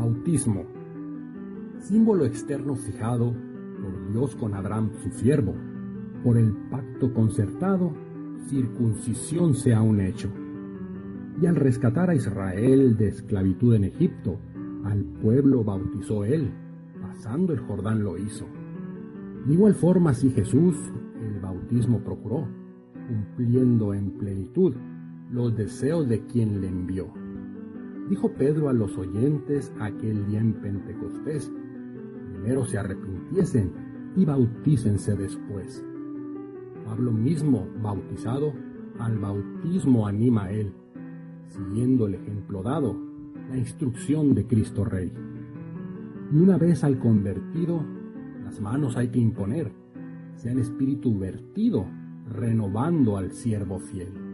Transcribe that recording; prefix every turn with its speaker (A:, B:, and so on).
A: Bautismo. Símbolo externo fijado por Dios con Abraham, su siervo. Por el pacto concertado, circuncisión sea un hecho. Y al rescatar a Israel de esclavitud en Egipto, al pueblo bautizó él, pasando el Jordán lo hizo. De igual forma, si Jesús el bautismo procuró, cumpliendo en plenitud los deseos de quien le envió. Dijo Pedro a los oyentes aquel día en Pentecostés, primero se arrepintiesen y bautícense después. Pablo mismo, bautizado, al bautismo anima a él, siguiendo el ejemplo dado, la instrucción de Cristo Rey. Y una vez al convertido, las manos hay que imponer, sea el espíritu vertido, renovando al siervo fiel.